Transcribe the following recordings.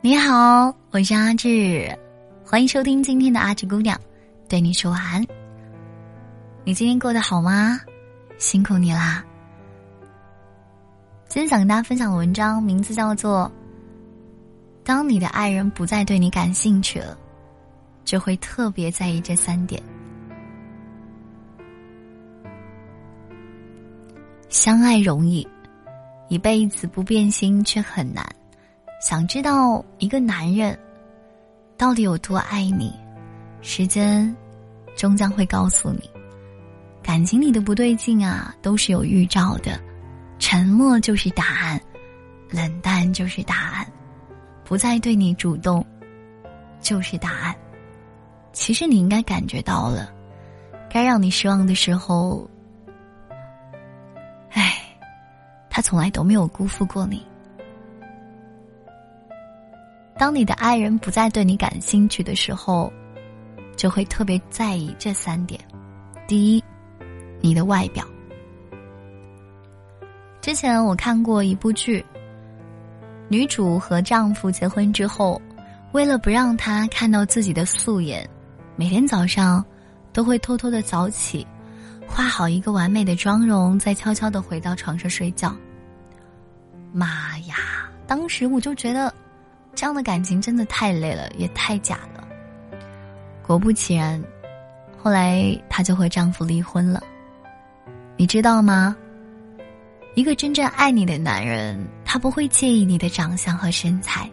你好，我是阿志，欢迎收听今天的阿志姑娘对你说晚安。你今天过得好吗？辛苦你啦！今天想跟大家分享的文章名字叫做《当你的爱人不再对你感兴趣了》，就会特别在意这三点。相爱容易，一辈子不变心却很难。想知道一个男人到底有多爱你，时间终将会告诉你。感情里的不对劲啊，都是有预兆的。沉默就是答案，冷淡就是答案，不再对你主动就是答案。其实你应该感觉到了，该让你失望的时候，唉，他从来都没有辜负过你。当你的爱人不再对你感兴趣的时候，就会特别在意这三点。第一，你的外表。之前我看过一部剧，女主和丈夫结婚之后，为了不让他看到自己的素颜，每天早上都会偷偷的早起，化好一个完美的妆容，再悄悄的回到床上睡觉。妈呀！当时我就觉得。这样的感情真的太累了，也太假了。果不其然，后来她就和丈夫离婚了。你知道吗？一个真正爱你的男人，他不会介意你的长相和身材，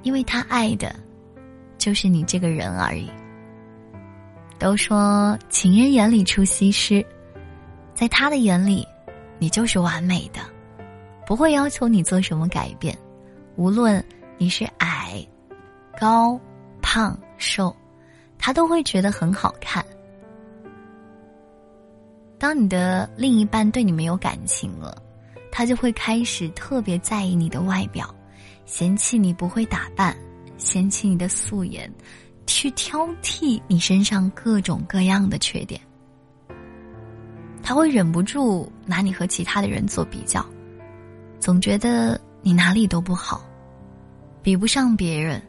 因为他爱的，就是你这个人而已。都说情人眼里出西施，在他的眼里，你就是完美的，不会要求你做什么改变。无论你是矮、高、胖、瘦，他都会觉得很好看。当你的另一半对你没有感情了，他就会开始特别在意你的外表，嫌弃你不会打扮，嫌弃你的素颜，去挑剔你身上各种各样的缺点。他会忍不住拿你和其他的人做比较，总觉得。你哪里都不好，比不上别人，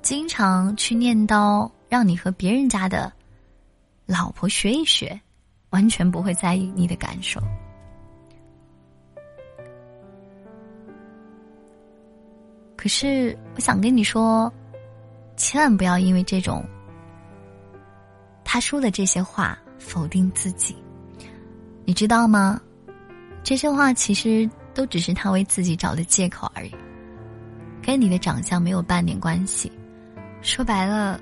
经常去念叨，让你和别人家的老婆学一学，完全不会在意你的感受。可是，我想跟你说，千万不要因为这种他说的这些话否定自己，你知道吗？这些话其实。都只是他为自己找的借口而已，跟你的长相没有半点关系。说白了，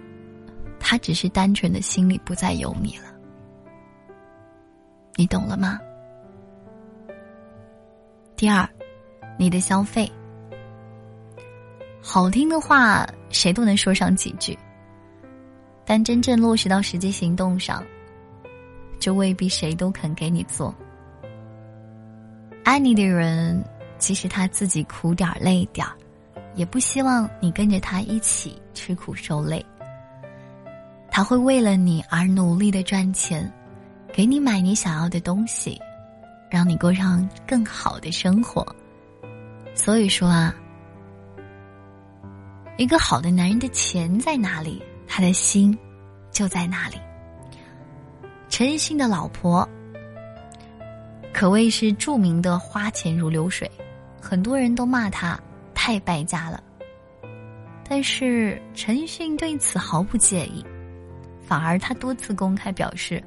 他只是单纯的心里不再有你了。你懂了吗？第二，你的消费，好听的话谁都能说上几句，但真正落实到实际行动上，就未必谁都肯给你做。爱你的人，即使他自己苦点儿累点儿，也不希望你跟着他一起吃苦受累。他会为了你而努力的赚钱，给你买你想要的东西，让你过上更好的生活。所以说啊，一个好的男人的钱在哪里，他的心就在哪里。陈奕迅的老婆。可谓是著名的花钱如流水，很多人都骂他太败家了。但是陈奕迅对此毫不介意，反而他多次公开表示：“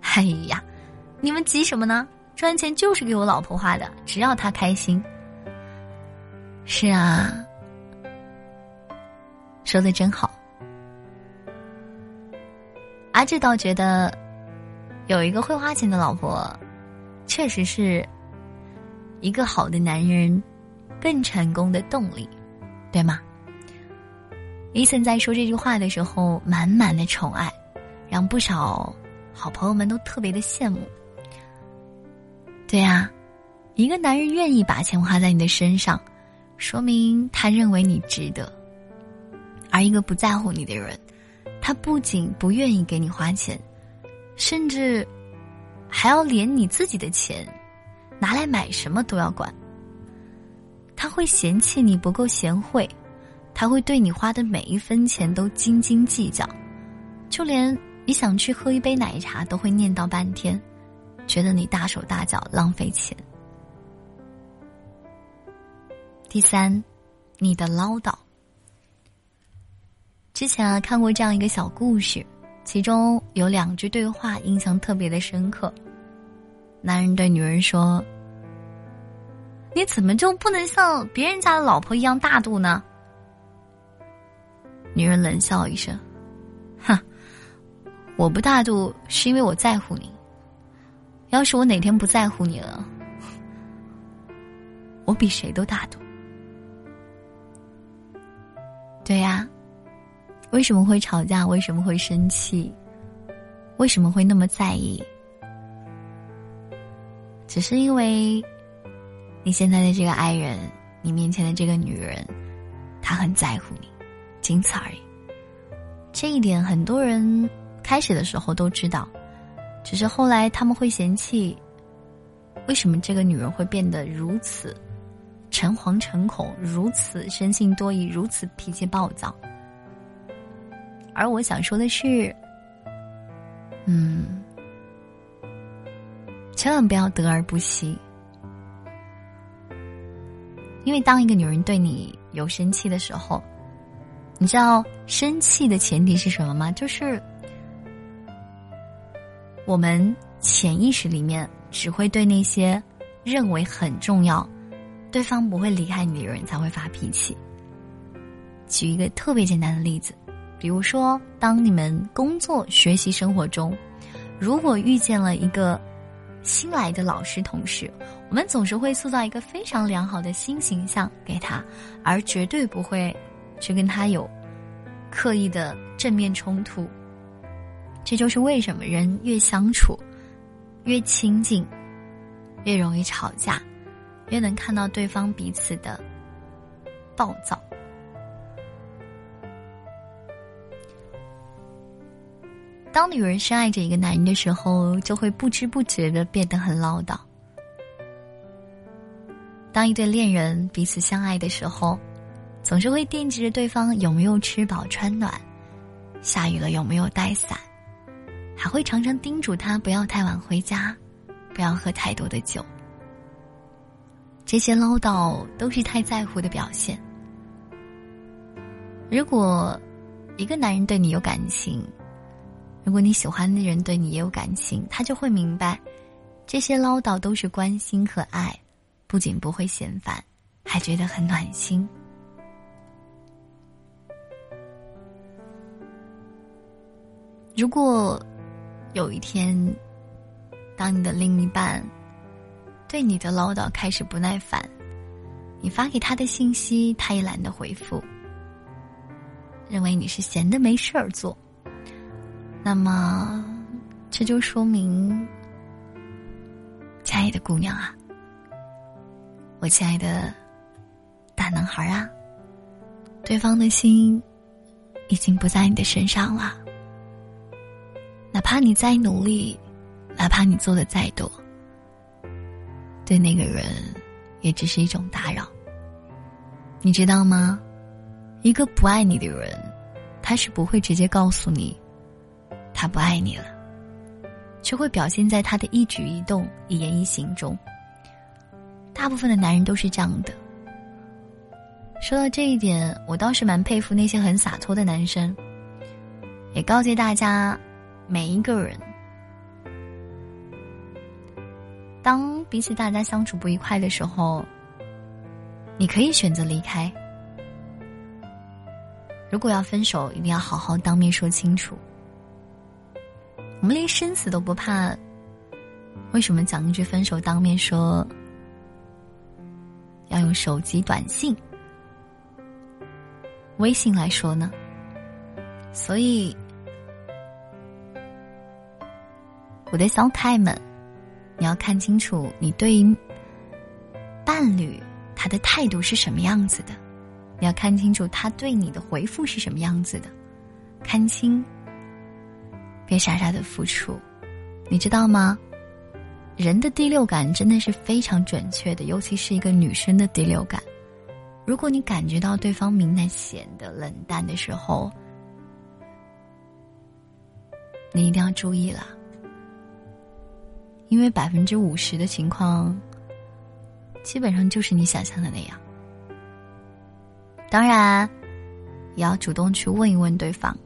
哎呀，你们急什么呢？赚钱就是给我老婆花的，只要她开心。”是啊，说的真好。阿志倒觉得，有一个会花钱的老婆。确实是一个好的男人更成功的动力，对吗？伊森在说这句话的时候，满满的宠爱，让不少好朋友们都特别的羡慕。对呀，一个男人愿意把钱花在你的身上，说明他认为你值得；而一个不在乎你的人，他不仅不愿意给你花钱，甚至。还要连你自己的钱拿来买什么都要管。他会嫌弃你不够贤惠，他会对你花的每一分钱都斤斤计较，就连你想去喝一杯奶茶都会念叨半天，觉得你大手大脚浪费钱。第三，你的唠叨。之前啊看过这样一个小故事，其中有两句对话印象特别的深刻。男人对女人说：“你怎么就不能像别人家的老婆一样大度呢？”女人冷笑一声：“哼，我不大度是因为我在乎你。要是我哪天不在乎你了，我比谁都大度。”为什么会吵架？为什么会生气？为什么会那么在意？只是因为你现在的这个爱人，你面前的这个女人，她很在乎你，仅此而已。这一点很多人开始的时候都知道，只是后来他们会嫌弃，为什么这个女人会变得如此诚惶诚恐，如此生性多疑，如此脾气暴躁。而我想说的是，嗯，千万不要得而不惜，因为当一个女人对你有生气的时候，你知道生气的前提是什么吗？就是我们潜意识里面只会对那些认为很重要、对方不会离开你的人才会发脾气。举一个特别简单的例子。比如说，当你们工作、学习、生活中，如果遇见了一个新来的老师同事，我们总是会塑造一个非常良好的新形象给他，而绝对不会去跟他有刻意的正面冲突。这就是为什么人越相处、越亲近，越容易吵架，越能看到对方彼此的暴躁。当女人深爱着一个男人的时候，就会不知不觉的变得很唠叨。当一对恋人彼此相爱的时候，总是会惦记着对方有没有吃饱穿暖，下雨了有没有带伞，还会常常叮嘱他不要太晚回家，不要喝太多的酒。这些唠叨都是太在乎的表现。如果一个男人对你有感情，如果你喜欢的人对你也有感情，他就会明白，这些唠叨都是关心和爱，不仅不会嫌烦，还觉得很暖心。如果有一天，当你的另一半对你的唠叨开始不耐烦，你发给他的信息他也懒得回复，认为你是闲的没事儿做。那么，这就说明，亲爱的姑娘啊，我亲爱的大男孩啊，对方的心已经不在你的身上了。哪怕你再努力，哪怕你做的再多，对那个人也只是一种打扰。你知道吗？一个不爱你的人，他是不会直接告诉你。他不爱你了，却会表现在他的一举一动、一言一行中。大部分的男人都是这样的。说到这一点，我倒是蛮佩服那些很洒脱的男生。也告诫大家，每一个人，当彼此大家相处不愉快的时候，你可以选择离开。如果要分手，一定要好好当面说清楚。我们连生死都不怕，为什么讲一句分手当面说？要用手机短信、微信来说呢？所以，我的小可爱们，你要看清楚你对伴侣他的态度是什么样子的，你要看清楚他对你的回复是什么样子的，看清。别傻傻的付出，你知道吗？人的第六感真的是非常准确的，尤其是一个女生的第六感。如果你感觉到对方明显的冷淡的时候，你一定要注意了，因为百分之五十的情况，基本上就是你想象的那样。当然，也要主动去问一问对方，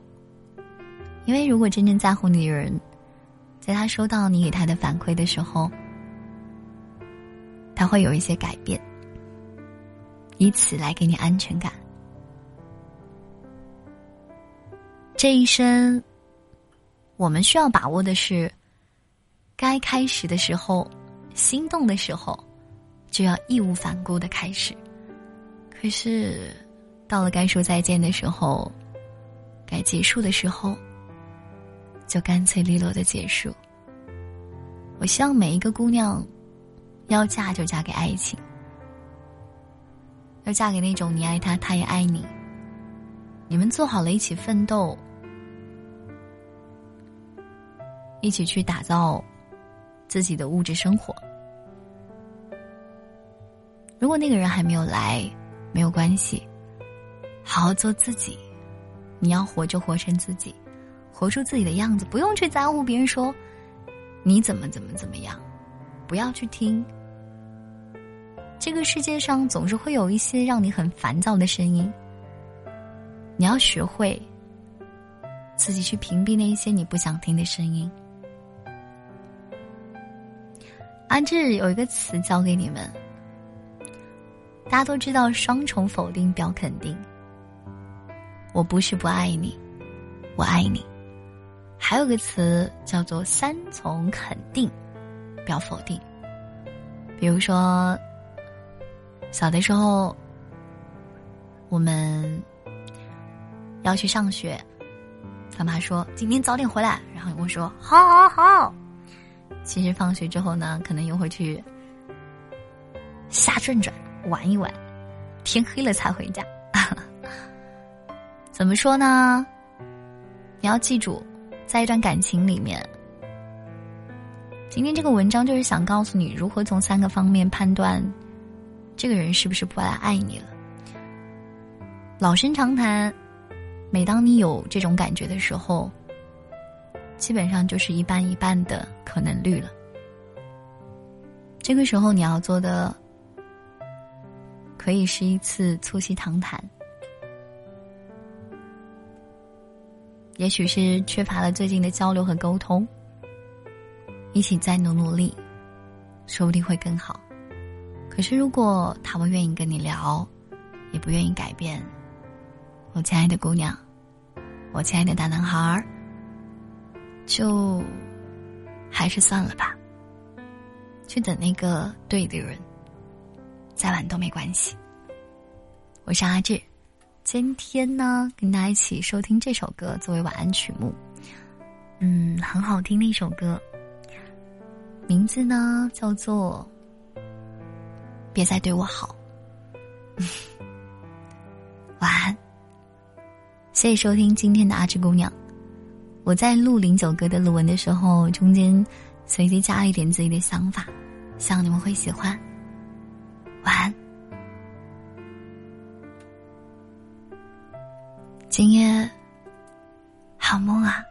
因为如果真正在乎你的人，在他收到你给他的反馈的时候，他会有一些改变，以此来给你安全感。这一生，我们需要把握的是，该开始的时候，心动的时候，就要义无反顾的开始。可是。到了该说再见的时候，该结束的时候，就干脆利落的结束。我希望每一个姑娘，要嫁就嫁给爱情，要嫁给那种你爱他，他也爱你，你们做好了一起奋斗，一起去打造自己的物质生活。如果那个人还没有来，没有关系。好好做自己，你要活就活成自己，活出自己的样子，不用去在乎别人说你怎么怎么怎么样，不要去听。这个世界上总是会有一些让你很烦躁的声音，你要学会自己去屏蔽那一些你不想听的声音。安志有一个词教给你们，大家都知道双重否定表肯定。我不是不爱你，我爱你。还有个词叫做三重肯定，表否定。比如说，小的时候，我们要去上学，他妈说今天早点回来，然后我说好好好。其实放学之后呢，可能又会去瞎转转玩一玩，天黑了才回家。怎么说呢？你要记住，在一段感情里面，今天这个文章就是想告诉你如何从三个方面判断这个人是不是不来爱你了。老生常谈，每当你有这种感觉的时候，基本上就是一半一半的可能率了。这个时候你要做的，可以是一次促膝长谈。也许是缺乏了最近的交流和沟通，一起再努努力，说不定会更好。可是如果他不愿意跟你聊，也不愿意改变，我亲爱的姑娘，我亲爱的大男孩儿，就还是算了吧，去等那个对的人，再晚都没关系。我是阿志。今天呢，跟大家一起收听这首歌作为晚安曲目，嗯，很好听的一首歌，名字呢叫做《别再对我好》。晚安，谢谢收听今天的阿志姑娘。我在录零九歌的录文的时候，中间随机加了一点自己的想法，希望你们会喜欢。晚安。今夜，好梦啊。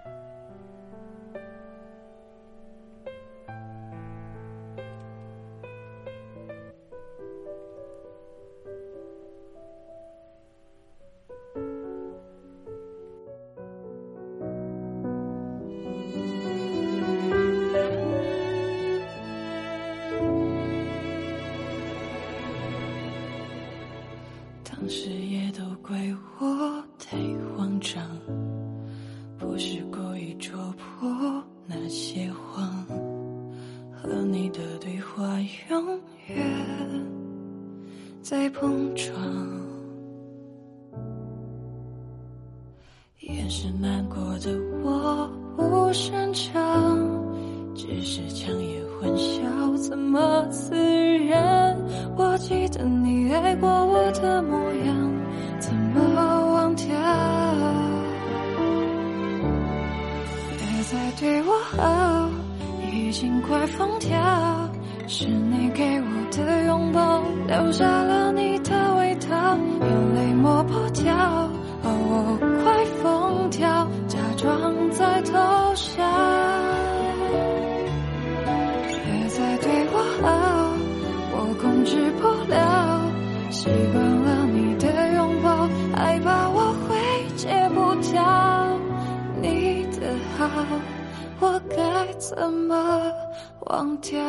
掩饰难过的我，不擅长，只是强颜欢笑，怎么自然？我记得你爱过我的模样，怎么忘掉？别再对我好，已经快疯掉。是你给我的拥抱，留下了你的味道，眼泪抹不掉，把我快。假装在偷笑，别再对我好，我控制不了，习惯了你的拥抱，害怕我会戒不掉。你的好，我该怎么忘掉？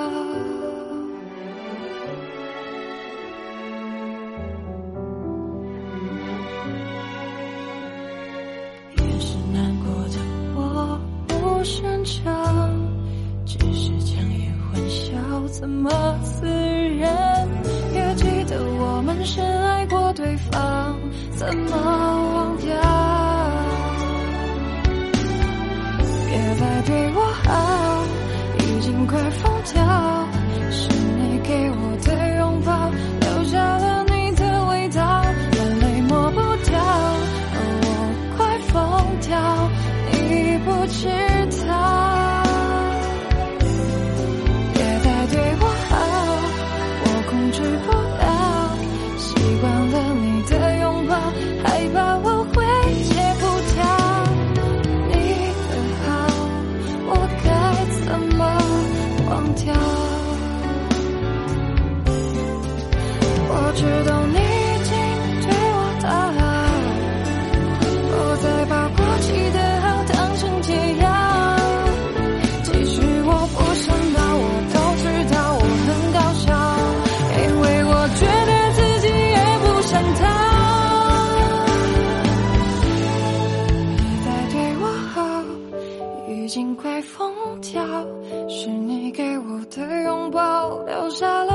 怎么自然也记得我们深爱过对方怎么忘掉？别再对我好已经快疯跳是你给我的拥抱留下了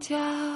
家。